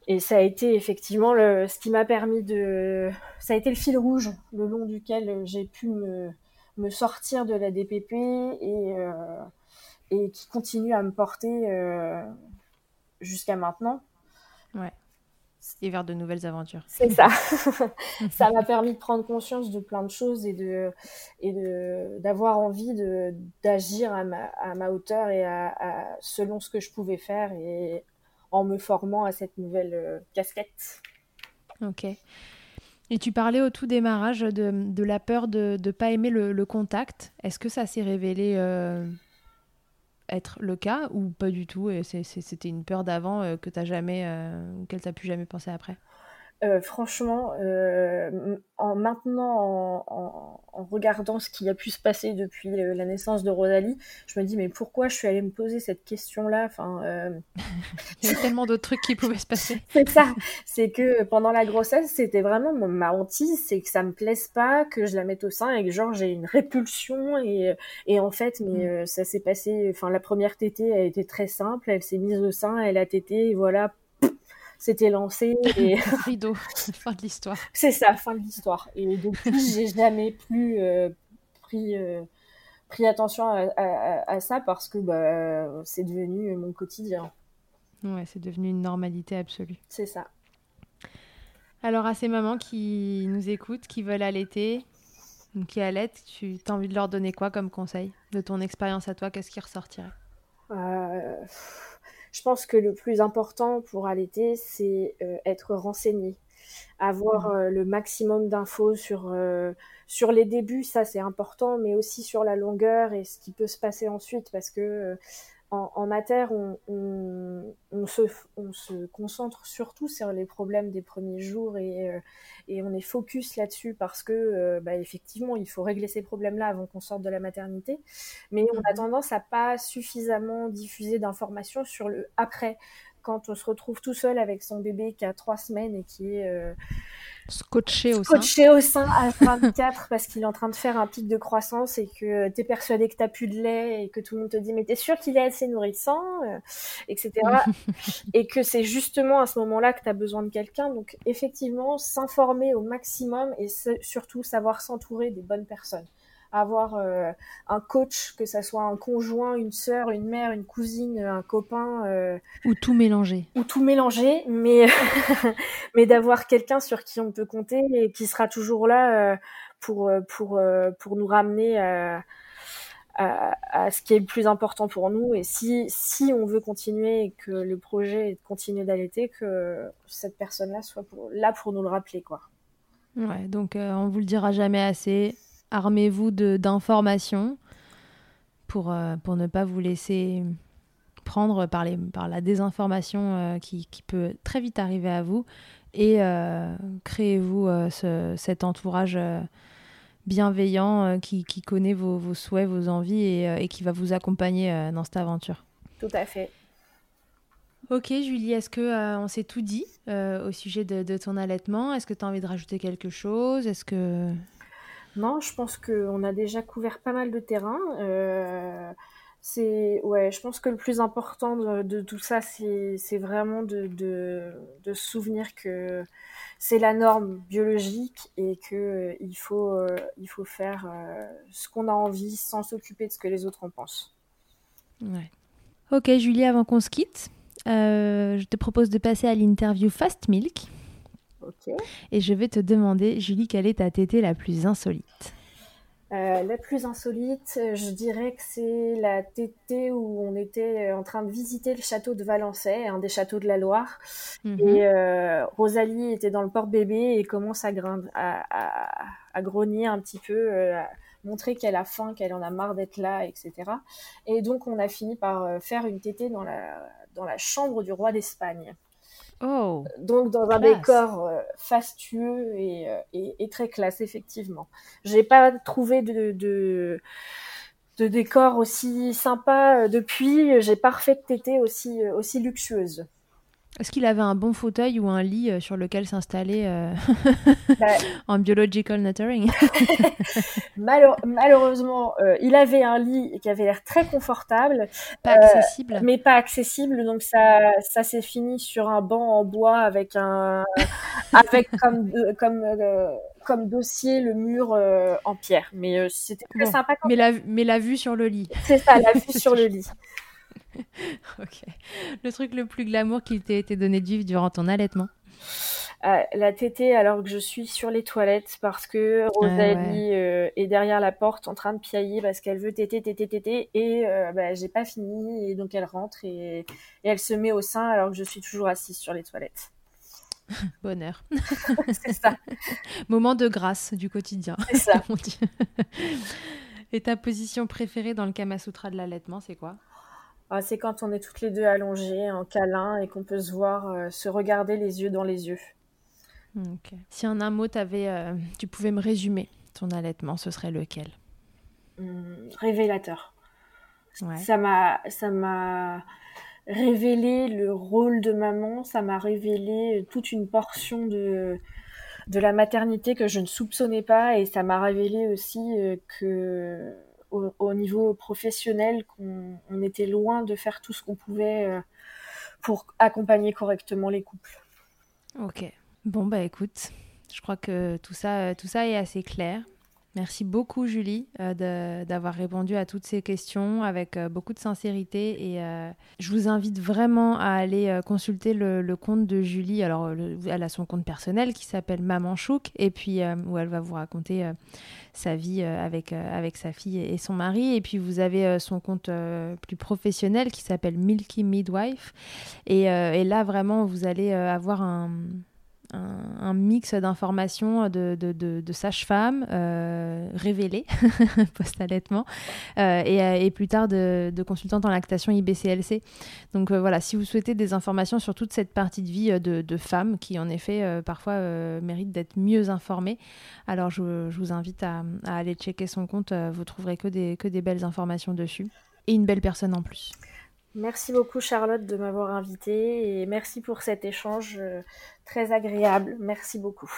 [SPEAKER 2] Et ça a été effectivement le, ce qui m'a permis de. Ça a été le fil rouge le long duquel j'ai pu me, me sortir de la DPP et, euh, et qui continue à me porter jusqu'à maintenant.
[SPEAKER 1] Ouais. Et vers de nouvelles aventures.
[SPEAKER 2] C'est ça. ça m'a permis de prendre conscience de plein de choses et de et de d'avoir envie de d'agir à ma, à ma hauteur et à, selon ce que je pouvais faire et en me formant à cette nouvelle euh, casquette.
[SPEAKER 1] Ok. Et tu parlais au tout démarrage de, de la peur de ne pas aimer le, le contact. Est-ce que ça s'est révélé euh, être le cas ou pas du tout et c'était une peur d'avant euh, que tu jamais euh, qu'elle t'a plus jamais pensé après?
[SPEAKER 2] Euh, franchement, euh, en maintenant, en, en, regardant ce qui a pu se passer depuis la naissance de Rosalie, je me dis mais pourquoi je suis allée me poser cette question-là? Enfin, euh...
[SPEAKER 1] il y a tellement d'autres trucs qui pouvaient se passer.
[SPEAKER 2] c'est ça. C'est que pendant la grossesse, c'était vraiment ma hantise, c'est que ça me plaise pas, que je la mette au sein et que genre j'ai une répulsion et, et en fait, mais mm. euh, ça s'est passé. Enfin, la première tétée a été très simple. Elle s'est mise au sein, elle a tété, et voilà c'était lancé. Et...
[SPEAKER 1] Rideau, fin de l'histoire.
[SPEAKER 2] C'est ça, fin de l'histoire. Et depuis, j'ai jamais plus euh, pris, euh, pris attention à, ça parce que bah, c'est devenu mon quotidien.
[SPEAKER 1] Ouais, c'est devenu une normalité absolue.
[SPEAKER 2] C'est ça.
[SPEAKER 1] Alors, à ces mamans qui nous écoutent, qui veulent allaiter, qui allaitent, tu as envie de leur donner quoi comme conseil? De ton expérience à toi, qu'est-ce qui ressortirait?
[SPEAKER 2] Euh je pense que le plus important pour allaiter, c'est euh, être renseigné, avoir mmh. euh, le maximum d'infos sur euh, sur les débuts, ça c'est important, mais aussi sur la longueur et ce qui peut se passer ensuite, parce que en, en mater, on, on, on, se, on, se, concentre surtout sur les problèmes des premiers jours et, euh, et on est focus là-dessus parce que, euh, bah, effectivement, il faut régler ces problèmes-là avant qu'on sorte de la maternité. Mais on a mhm. tendance à pas suffisamment diffuser d'informations sur le après, quand on se retrouve tout seul avec son bébé qui a trois semaines et qui est euh,
[SPEAKER 1] scotché au
[SPEAKER 2] scotché sein, au sein à 24 parce qu'il est en train de faire un pic de croissance et que tu es persuadé que tu plus de lait et que tout le monde te dit mais t'es sûr qu'il est assez nourrissant, euh, etc. et que c'est justement à ce moment-là que tu as besoin de quelqu'un. Donc effectivement, s'informer au maximum et surtout savoir s'entourer des bonnes personnes avoir euh, un coach, que ça soit un conjoint, une sœur, une mère, une cousine, un copain. Euh,
[SPEAKER 1] ou tout mélanger.
[SPEAKER 2] Ou tout mélanger, mais, mais d'avoir quelqu'un sur qui on peut compter et qui sera toujours là euh, pour, pour, pour nous ramener à, à, ce qui est le plus important pour nous. Et si, si on veut continuer et que le projet continuer d'allaiter, que cette personne-là soit là pour nous le rappeler. quoi.
[SPEAKER 1] Ouais, donc on vous le dira jamais assez armez-vous d'informations pour, euh, pour ne pas vous laisser prendre par, les, par la désinformation euh, qui, qui, peut très vite arriver à vous et euh, créez-vous cet entourage bienveillant qui, qui, connaît vos, vos, souhaits, vos envies et, et, qui va vous accompagner dans cette aventure.
[SPEAKER 2] Tout à fait.
[SPEAKER 1] Ok Julie, est-ce que on s'est tout dit au sujet de, de ton allaitement? Est-ce que tu as envie de rajouter quelque chose? Est-ce que
[SPEAKER 2] non, je pense qu'on a déjà couvert pas mal de terrain. Euh, ouais, je pense que le plus important de, tout ça, c'est vraiment de, de, de, se souvenir que c'est la norme biologique et que euh, il faut euh, faut faire ce qu'on a envie sans s'occuper de ce que les autres en pensent.
[SPEAKER 1] Ok, Julie, avant qu'on se quitte, je te propose de passer à l'interview Fast Milk. Et je vais te demander, Julie, quelle est ta tétée la plus insolite
[SPEAKER 2] euh, la plus insolite, je dirais que c'est la tétée où on était en train de visiter le château de Valençay, un des châteaux de la Loire. Mhm. Et euh, Rosalie était dans le porte-bébé et commence à, à, à, grogner un petit peu, euh, à montrer qu'elle a faim, qu'elle en a marre d'être là, etc. Et donc on a fini par faire une tétée dans la, dans la chambre du roi d'Espagne.
[SPEAKER 1] Oh,
[SPEAKER 2] Donc dans un décor euh, fastueux et, euh, et, et, très classe, effectivement. J'ai pas trouvé de, de, de, décor aussi sympa euh, depuis. J'ai pas refait de tété aussi, aussi luxueuse.
[SPEAKER 1] Est-ce qu'il avait un bon fauteuil ou un lit euh, sur lequel s'installer euh, bah, en biological nurturing?
[SPEAKER 2] Malheureusement, euh, il avait un lit qui avait l'air très confortable,
[SPEAKER 1] pas accessible,
[SPEAKER 2] mais pas accessible. Donc ça, ça s'est fini sur un banc en bois avec un, avec comme comme comme dossier le mur en pierre. Mais c'était très sympa.
[SPEAKER 1] mais la mais la vue sur le lit.
[SPEAKER 2] C'est ça, la vue sur le lit.
[SPEAKER 1] ok. Le truc le plus glamour qui t'ait été donné de vivre durant ton allaitement
[SPEAKER 2] la tétée alors que je suis sur les toilettes parce que Rosalie est derrière la porte en train de piailler parce qu'elle veut téter, téter, téter et bah, j'ai pas fini et donc elle rentre et, et, elle se met au sein alors que je suis toujours assise sur les toilettes.
[SPEAKER 1] Bonheur.
[SPEAKER 2] c'est ça.
[SPEAKER 1] Moment de grâce du quotidien.
[SPEAKER 2] C'est ça.
[SPEAKER 1] Et ta position préférée dans le Kama Sutra de l'allaitement, c'est quoi?
[SPEAKER 2] ah, C'est quand on est toutes les deux allongées en câlin et qu'on peut se voir, euh, se regarder les yeux dans les yeux.
[SPEAKER 1] Si en un mot, avais, euh, tu pouvais me résumer ton allaitement, ce serait lequel?
[SPEAKER 2] Hum, Révélateur. Ça m'a, ça m'a révélé le rôle de maman, ça m'a révélé toute une portion de, de la maternité que je ne soupçonnais pas et ça m'a révélé aussi euh, que au, niveau professionnel qu'on était loin de faire tout ce qu'on pouvait euh, pour accompagner correctement les couples.
[SPEAKER 1] Ok. Bon bah écoute, je crois que tout ça, tout ça est assez clair. Merci beaucoup Julie euh, d'avoir répondu à toutes ces questions avec euh, beaucoup de sincérité et euh, je vous invite vraiment à aller consulter le, compte de Julie. Alors elle a son compte personnel qui s'appelle Maman Chouk et puis où elle va vous raconter sa vie avec, avec sa fille et, son mari et puis vous avez son compte plus professionnel qui s'appelle Milky Midwife et, là vraiment vous allez avoir un un, mix d'informations de, de, de, sages-femmes euh, révélées post-allaitement euh, et, euh, plus tard de, consultantes en lactation IBCLC. Donc voilà, si vous souhaitez des informations sur toute cette partie de vie de, femmes qui en effet parfois méritent d'être mieux informées, alors je, vous invite à, aller checker son compte, vous trouverez que des belles informations dessus et une belle personne en plus.
[SPEAKER 2] Merci beaucoup Charlotte de m'avoir invitée et merci pour cet échange euh, très agréable. Merci beaucoup.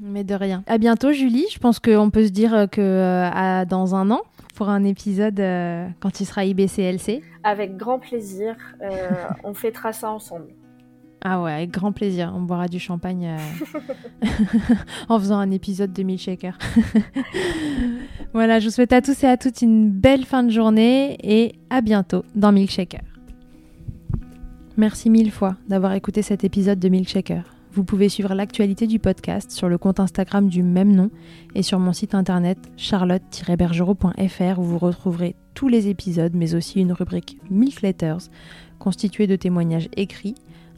[SPEAKER 1] Mais de rien. À bientôt Julie. Je pense qu'on peut se dire que euh, dans un an pour un épisode euh, quand il sera IBCLC.
[SPEAKER 2] Avec grand plaisir. on fêtera ça ensemble.
[SPEAKER 1] Ah ouais, avec grand plaisir. On boira du champagne en faisant un épisode de Milkshaker. Voilà, je vous souhaite à tous et à toutes une belle fin de journée et à bientôt dans Milkshaker. Merci mille fois d'avoir écouté cet épisode de Milkshaker. Vous pouvez suivre l'actualité du podcast sur le compte Instagram du même nom et sur mon site internet charlotte-bergerot.fr où vous retrouverez tous les épisodes mais aussi une rubrique Milk Letters constituée de témoignages écrits,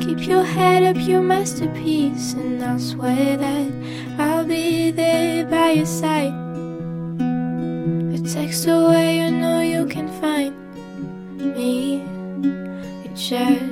[SPEAKER 1] Keep your head up, your masterpiece, and I'll swear that I'll be there by your side. A text away, you know you can find me just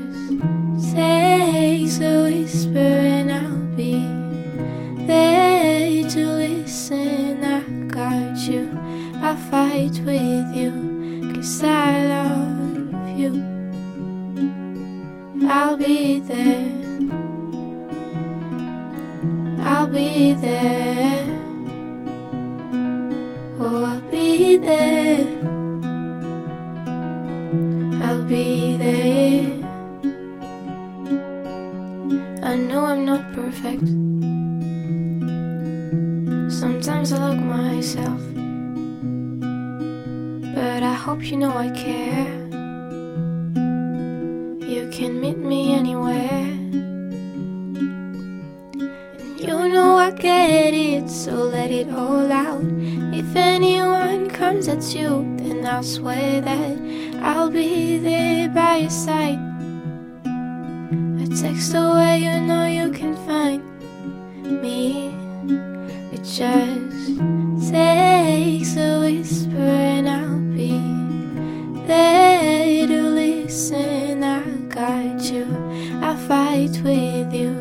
[SPEAKER 3] fight with you,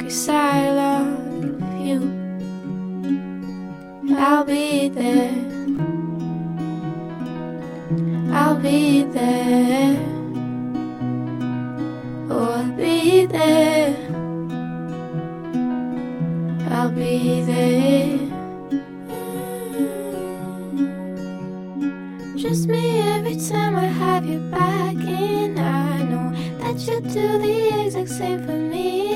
[SPEAKER 3] cause I love you. I'll be there. I'll be there. Oh, I'll be there. I'll be there. Just me every time I have you back in. I know that you do the same for me.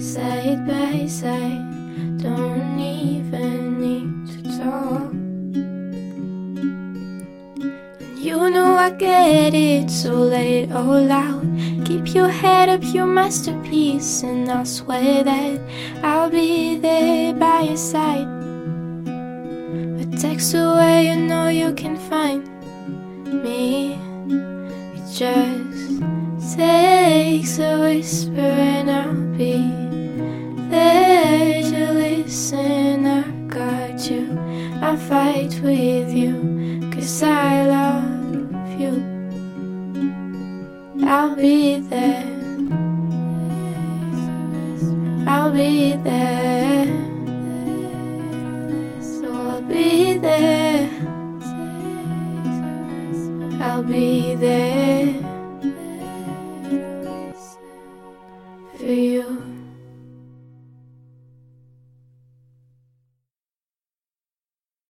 [SPEAKER 3] Side by side, don't even need to talk. You know I get it, so let it all out. Keep your head up, your masterpiece, and I'll swear that I'll be there by your side. A text away, you know you can find me. Just takes a whisper, and I'll be there to listen. I got you, I fight with you, cause I love you. I'll be there. I'll be there. So I'll be there. I'll be there.